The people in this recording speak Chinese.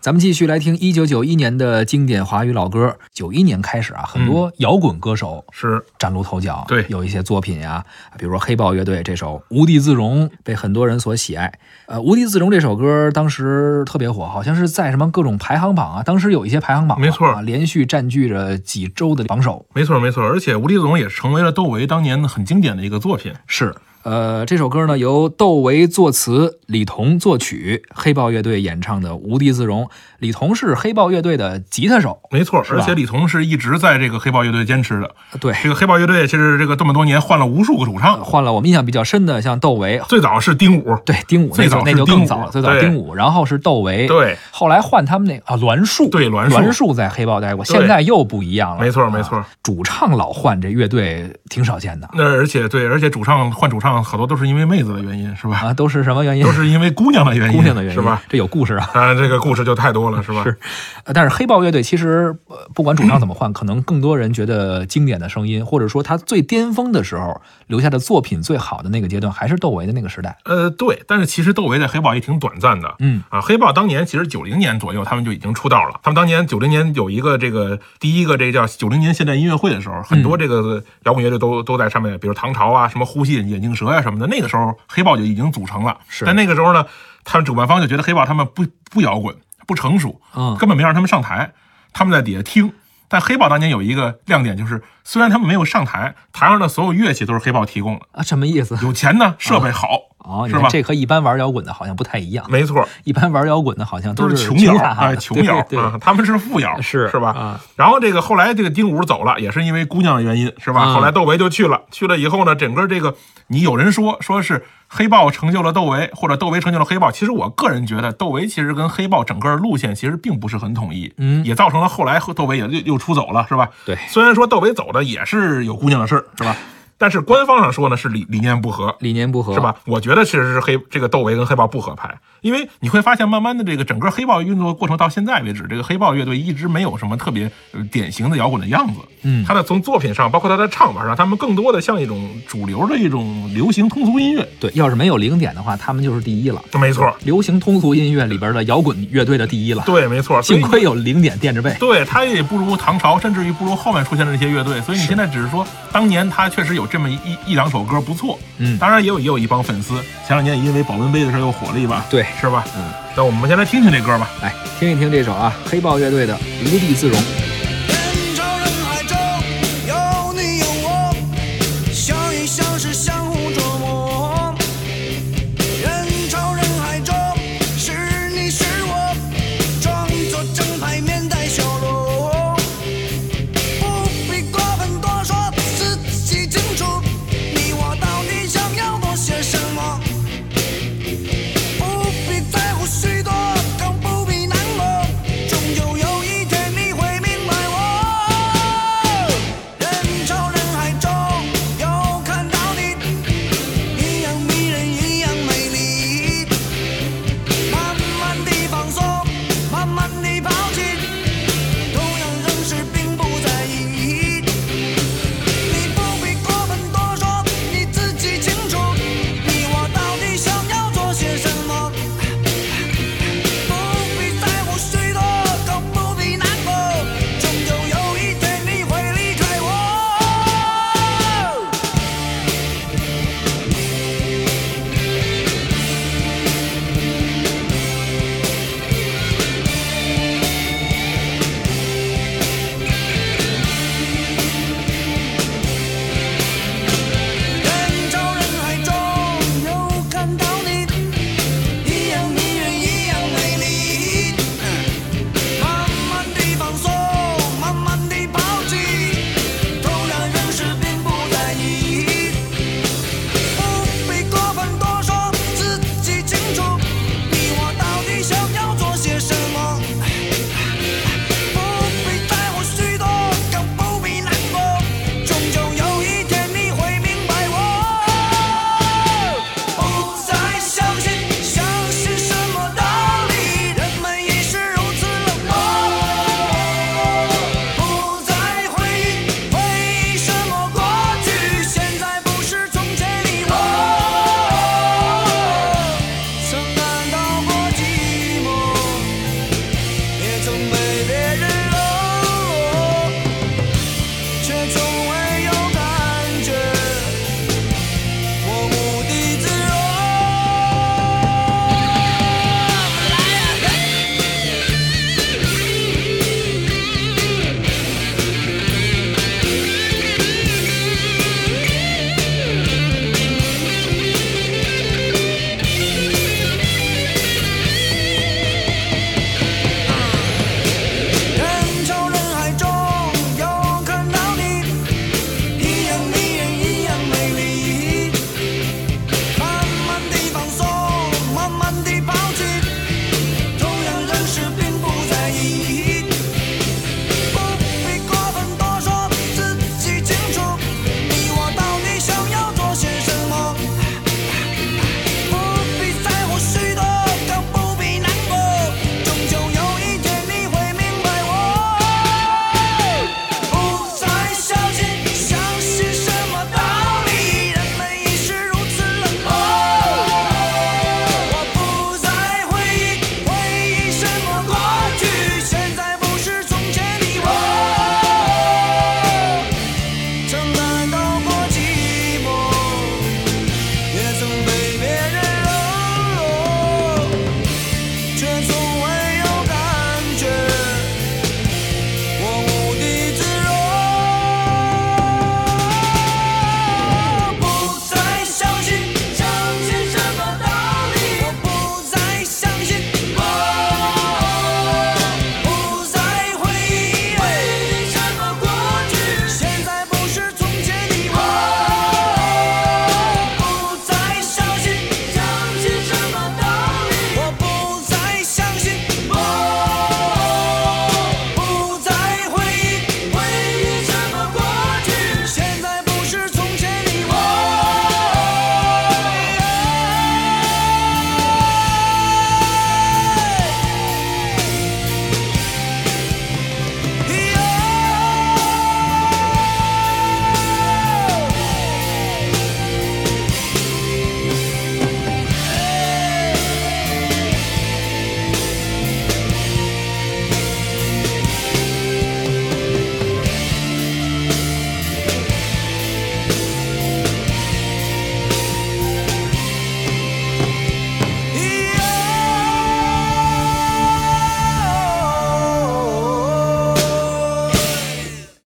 咱们继续来听一九九一年的经典华语老歌。九一年开始啊，很多摇滚歌手是崭露头角，对有一些作品呀、比如说黑豹乐队这首《无地自容》被很多人所喜爱。呃，《无地自容》这首歌当时特别火，好像是在什么各种排行榜啊，当时有一些排行榜啊，没错啊连续占据着几周的榜首。没错没错，而且《无地自容》也成为了窦唯当年很经典的一个作品。是，呃，这首歌呢由窦唯作词，李彤作曲，黑豹乐队演唱的《无地自容》。李彤是黑豹乐队的吉他手，没错，而且李彤是一直在这个黑豹乐队坚持的。对，这个黑豹乐队其实这个这么多年换了无数个主唱，换了我们印象比较深的，像窦唯，最早是丁武，对，丁武最早那就更早了，最早丁武，然后是窦唯，对，后来换他们那啊栾树，对栾树栾树在黑豹待过，现在又不一样了，没错啊没错。主唱老换，这乐队挺少见的那而且对，而且主唱换主唱好多都是因为妹子的原因，是吧？啊，都是什么原因？都是因为姑娘的原因，姑娘的原因是吧？？这有故事啊。啊，这个故事就太多了，是吧？是呃但是黑豹乐队其实呃不管主唱怎么换，可能更多人觉得经典的声音，或者说他最巅峰的时候留下的作品最好的那个阶段，还是窦唯的那个时代。呃，对，但是其实窦唯在黑豹也挺短暂的。嗯啊，黑豹当年其实九零年左右他们就已经出道了。他们当年九零年有一个这个第一个这个叫九零年现代音乐会的时候，很多这个摇滚乐队都都在上面，比如唐朝啊、什么呼吸眼镜蛇呀、什么的。那个时候黑豹就已经组成了。是但那个时候呢，他们主办方就觉得黑豹他们不不摇滚，不成熟，嗯根本没让他们上台，他们在底下听。但黑豹当年有一个亮点，就是虽然他们没有上台，台上的所有乐器都是黑豹提供的，啊，什么意思？有钱呢，设备好，哦，你是吧看这和一般玩摇滚的好像不太一样。没错。一般玩摇滚的好像都是穷摇，穷摇他们是富摇，是是吧？啊然后这个后来这个丁武走了，也是因为姑娘的原因，是吧？嗯后来窦唯就去了，去了以后呢，整个这个你有人说说是黑豹成就了窦唯，或者窦唯成就了黑豹，其实我个人觉得窦唯其实跟黑豹整个路线其实并不是很统一，嗯也造成了后来窦唯也又又出走了，是吧？对虽然说窦唯走的也是有姑娘的事儿，是吧？但是官方上说呢是理理念不合，理念不合是？吧？我觉得其实是黑这个窦唯跟黑豹不合拍，因为你会发现，慢慢的这个整个黑豹运作过程到现在为止，这个黑豹乐队一直没有什么特别呃典型的摇滚的样子。嗯他的从作品上，包括他的唱法上，他们更多的像一种主流的一种流行通俗音乐。对，要是没有零点的话，他们就是第一了。没错，流行通俗音乐里边的摇滚乐队的第一了。对，没错。幸亏有零点垫着背。对他也不如唐朝，甚至于不如后面出现的那些乐队。所以你现在只是说，当年他确实有这么一一一两首歌不错。嗯当然也有也有一帮粉丝，前两年也因为保温杯的事儿又火了一把，对是吧？嗯，那我们先来听听这歌吧。来听一听这首啊，黑豹乐队的《无地自容》。